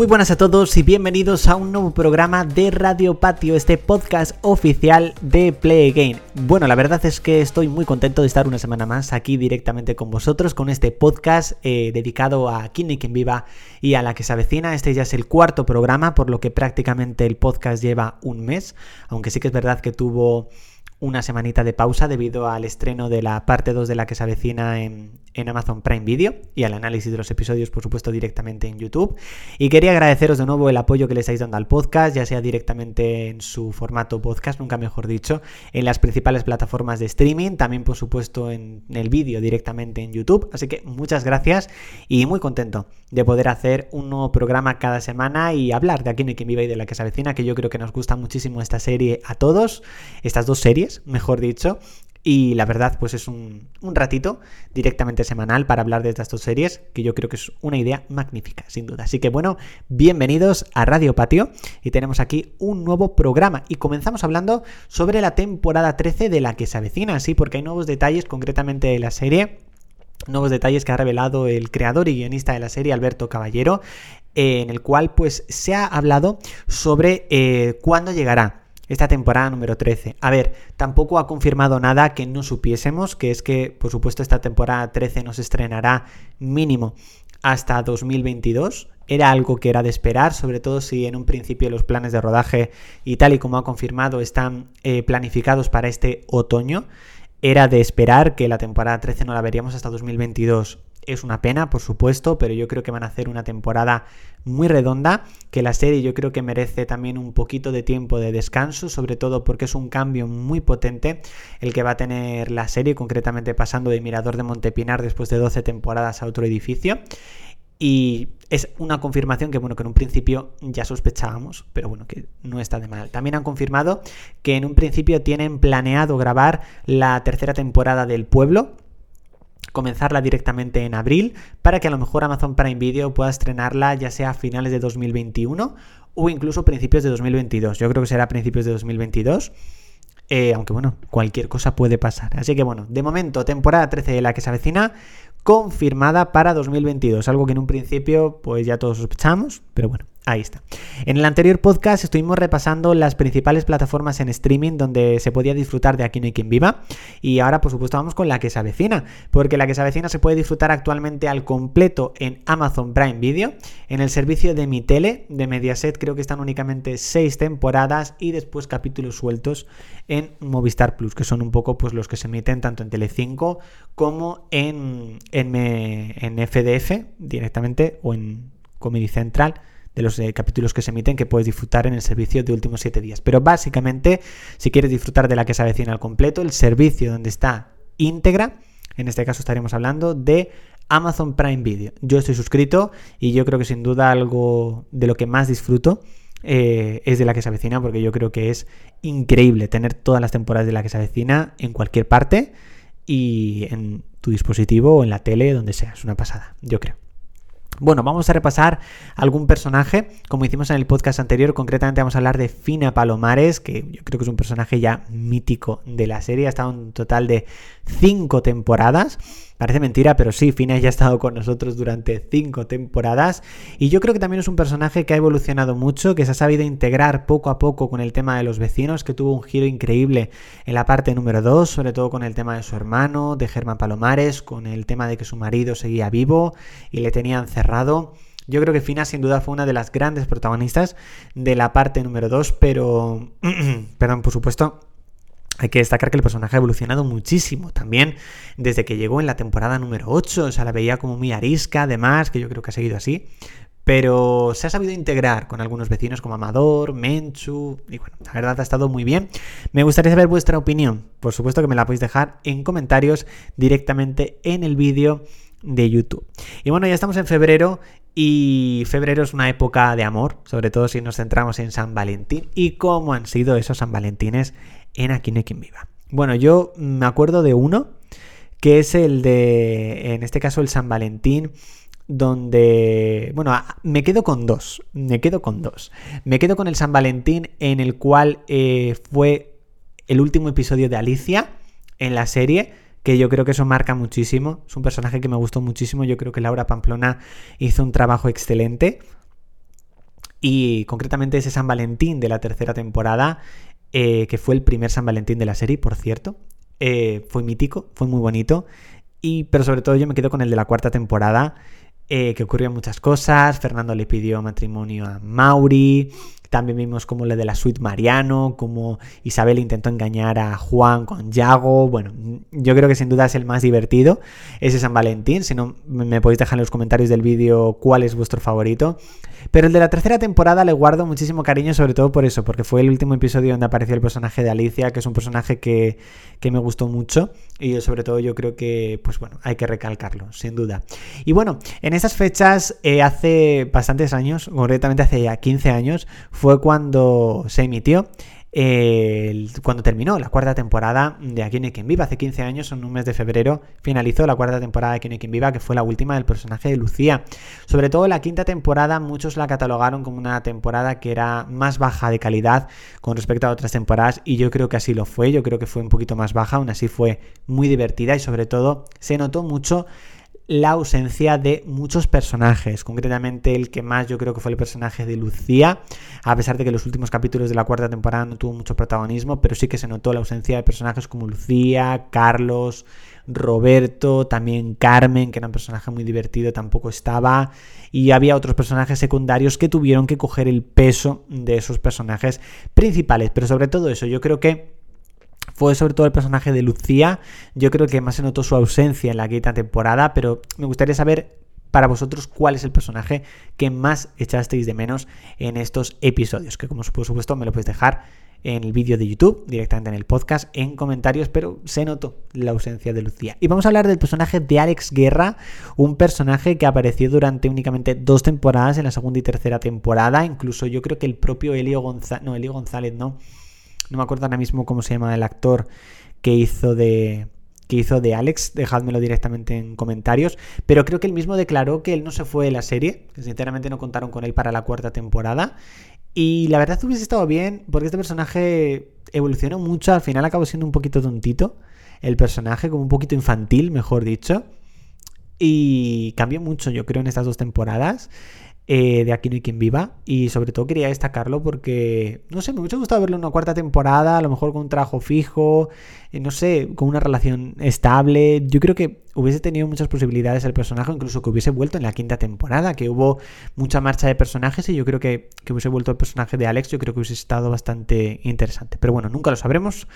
Muy buenas a todos y bienvenidos a un nuevo programa de Radio Patio, este podcast oficial de Play Again. Bueno, la verdad es que estoy muy contento de estar una semana más aquí directamente con vosotros con este podcast eh, dedicado a Quien Quien Viva y a la que se avecina. Este ya es el cuarto programa, por lo que prácticamente el podcast lleva un mes, aunque sí que es verdad que tuvo una semanita de pausa debido al estreno de la parte 2 de la que se avecina en, en Amazon Prime Video y al análisis de los episodios, por supuesto, directamente en YouTube. Y quería agradeceros de nuevo el apoyo que le estáis dando al podcast, ya sea directamente en su formato podcast, nunca mejor dicho, en las principales plataformas de streaming, también, por supuesto, en el vídeo directamente en YouTube. Así que muchas gracias y muy contento de poder hacer un nuevo programa cada semana y hablar de Aquí no hay quien viva y de la que se avecina, que yo creo que nos gusta muchísimo esta serie a todos, estas dos series, mejor dicho, y la verdad, pues es un, ratito directamente semanal para hablar de estas dos series, que yo creo que es una idea magnífica, sin duda. Así que bueno, bienvenidos a Radio Patio y tenemos aquí un nuevo programa. Y comenzamos hablando sobre la temporada 13 de la que se avecina, sí, porque hay nuevos detalles concretamente de la serie. Nuevos detalles que ha revelado el creador y guionista de la serie, Alberto Caballero, en el cual pues se ha hablado sobre eh, cuándo llegará esta temporada número 13. A ver, tampoco ha confirmado nada que no supiésemos, que es que, por supuesto, esta temporada 13 nos estrenará mínimo hasta 2022. Era algo que era de esperar, sobre todo si en un principio los planes de rodaje y tal y como ha confirmado están eh, planificados para este otoño. Era de esperar que la temporada 13 no la veríamos hasta 2022. Es una pena, por supuesto, pero yo creo que van a hacer una temporada muy redonda, que la serie yo creo que merece también un poquito de tiempo de descanso, sobre todo porque es un cambio muy potente el que va a tener la serie, concretamente pasando de Mirador de Montepinar después de 12 temporadas a otro edificio. Y es una confirmación que, bueno, que en un principio ya sospechábamos, pero bueno, que no está de mal. También han confirmado que en un principio tienen planeado grabar la tercera temporada del pueblo, comenzarla directamente en abril para que a lo mejor Amazon Prime Video pueda estrenarla ya sea a finales de 2021 o incluso principios de 2022. Yo creo que será principios de 2022. Eh, aunque bueno, cualquier cosa puede pasar. Así que bueno, de momento, temporada 13 de la que se avecina, confirmada para 2022. Algo que en un principio pues ya todos sospechamos, pero bueno, Ahí está. En el anterior podcast estuvimos repasando las principales plataformas en streaming donde se podía disfrutar de Aquí no hay quien viva. Y ahora, por supuesto, vamos con la que se avecina. Porque la que se avecina se puede disfrutar actualmente al completo en Amazon Prime Video. En el servicio de mi tele, de Mediaset, creo que están únicamente seis temporadas y después capítulos sueltos en Movistar Plus, que son un poco pues, los que se emiten tanto en Telecinco como en, en, en FDF directamente o en Comedy Central de los eh, capítulos que se emiten que puedes disfrutar en el servicio de últimos 7 días. Pero básicamente, si quieres disfrutar de la que se avecina al completo, el servicio donde está íntegra, en este caso estaremos hablando de Amazon Prime Video. Yo estoy suscrito y yo creo que sin duda algo de lo que más disfruto eh, es de la que se avecina porque yo creo que es increíble tener todas las temporadas de la que se avecina en cualquier parte y en tu dispositivo o en la tele, donde sea. Es una pasada, yo creo. Bueno, vamos a repasar algún personaje, como hicimos en el podcast anterior, concretamente vamos a hablar de Fina Palomares, que yo creo que es un personaje ya mítico de la serie, ha estado en un total de cinco temporadas. Parece mentira, pero sí, Fina ya ha estado con nosotros durante cinco temporadas y yo creo que también es un personaje que ha evolucionado mucho, que se ha sabido integrar poco a poco con el tema de los vecinos, que tuvo un giro increíble en la parte número 2, sobre todo con el tema de su hermano, de Germán Palomares, con el tema de que su marido seguía vivo y le tenían cerrado. Yo creo que Fina sin duda fue una de las grandes protagonistas de la parte número 2, pero, perdón, por supuesto, hay que destacar que el personaje ha evolucionado muchísimo también desde que llegó en la temporada número 8, o sea, la veía como muy arisca, además, que yo creo que ha seguido así, pero se ha sabido integrar con algunos vecinos como Amador, Menchu, y bueno, la verdad ha estado muy bien. Me gustaría saber vuestra opinión, por supuesto que me la podéis dejar en comentarios directamente en el vídeo de YouTube. Y bueno, ya estamos en febrero y febrero es una época de amor, sobre todo si nos centramos en San Valentín y cómo han sido esos San Valentines en Aquí no quien viva. Bueno, yo me acuerdo de uno, que es el de, en este caso, el San Valentín, donde, bueno, me quedo con dos, me quedo con dos. Me quedo con el San Valentín en el cual eh, fue el último episodio de Alicia en la serie, que yo creo que eso marca muchísimo. Es un personaje que me gustó muchísimo. Yo creo que Laura Pamplona hizo un trabajo excelente. y concretamente ese San Valentín de la tercera temporada, eh, que fue el primer San Valentín de la serie, por cierto. Eh, fue mítico, fue muy bonito, y, pero sobre todo yo me quedo con el de la cuarta temporada, eh, que ocurrió muchas cosas. Fernando le pidió matrimonio a Mauri. También vimos como le de la suite Mariano, como Isabel intentó engañar a Juan con Yago. Bueno, yo creo que sin duda es el más divertido, ese San Valentín. Si no, me podéis dejar en los comentarios del vídeo cuál es vuestro favorito. Pero el de la tercera temporada le guardo muchísimo cariño, sobre todo por eso, porque fue el último episodio donde apareció el personaje de Alicia, que es un personaje que, me gustó mucho. Y sobre todo yo creo que, pues bueno, hay que recalcarlo, sin duda. Y bueno, en esas fechas, eh, hace bastantes años, concretamente hace ya 15 años, fue cuando se emitió cuando terminó la cuarta temporada de Aquí no hay quien viva, hace 15 años, en un mes de febrero, finalizó la cuarta temporada de Aquí no hay quien viva, que fue la última del personaje de Lucía. Sobre todo la quinta temporada, muchos la catalogaron como una temporada que era más baja de calidad con respecto a otras temporadas, y yo creo que así lo fue, yo creo que fue un poquito más baja, aún así fue muy divertida y sobre todo se notó mucho la ausencia de muchos personajes, concretamente el que más yo creo que fue el personaje de Lucía, a pesar de que los últimos capítulos de la cuarta temporada no tuvo mucho protagonismo, pero sí que se notó la ausencia de personajes como Lucía, Carlos, Roberto, también Carmen, que era un personaje muy divertido, tampoco estaba, y había otros personajes secundarios que tuvieron que coger el peso de esos personajes principales, pero sobre todo eso, yo creo que fue sobre todo el personaje de Lucía. Yo creo que más se notó su ausencia en la quinta temporada, pero me gustaría saber para vosotros cuál es el personaje que más echasteis de menos en estos episodios, que como por supuesto me lo podéis dejar en el vídeo de YouTube, directamente en el podcast, en comentarios, pero se notó la ausencia de Lucía. Y vamos a hablar del personaje de Alex Guerra, un personaje que apareció durante únicamente dos temporadas, en la segunda y tercera temporada, incluso yo creo que el propio Elio González, no, Elio González no, no me acuerdo ahora mismo cómo se llama el actor que hizo de que hizo de Alex, dejádmelo directamente en comentarios, pero creo que él mismo declaró que él no se fue de la serie, que sinceramente no contaron con él para la cuarta temporada, y la verdad hubiese estado bien, porque este personaje evolucionó mucho, al final acabó siendo un poquito tontito, el personaje, como un poquito infantil, mejor dicho, y cambió mucho, yo creo, en estas dos temporadas. Eh, de Aquí no hay quien viva. Y sobre todo quería destacarlo porque, no sé, me hubiese gustado verlo en una cuarta temporada, a lo mejor con un trabajo fijo, eh, no sé, con una relación estable. Yo creo que hubiese tenido muchas posibilidades el personaje, incluso que hubiese vuelto en la quinta temporada, que hubo mucha marcha de personajes y yo creo que, que hubiese vuelto el personaje de Alex, yo creo que hubiese estado bastante interesante. Pero bueno, nunca lo sabremos.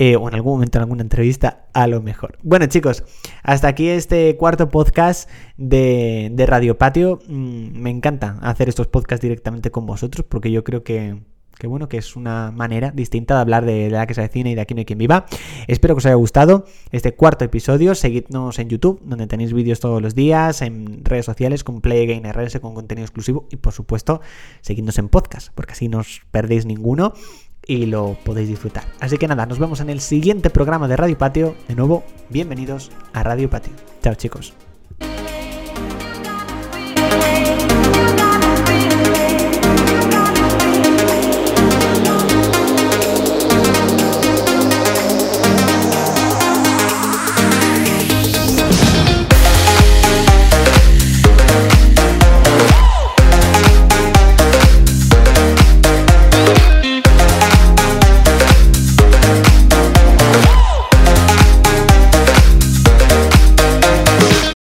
Eh, o en algún momento en alguna entrevista, a lo mejor. Bueno, chicos, hasta aquí este cuarto podcast de, Radio Patio. Mm, me encanta hacer estos podcasts directamente con vosotros porque yo creo que, bueno, que es una manera distinta de hablar de, la que se cine y de aquí no hay quien viva. Espero que os haya gustado este cuarto episodio. Seguidnos en YouTube, donde tenéis vídeos todos los días, en redes sociales con PlayGameRS con contenido exclusivo y por supuesto, seguidnos en podcast, porque así no os perdéis ninguno y lo podéis disfrutar. Así que nada, nos vemos en el siguiente programa de Radio Patio. De nuevo, bienvenidos a Radio Patio. Chao chicos.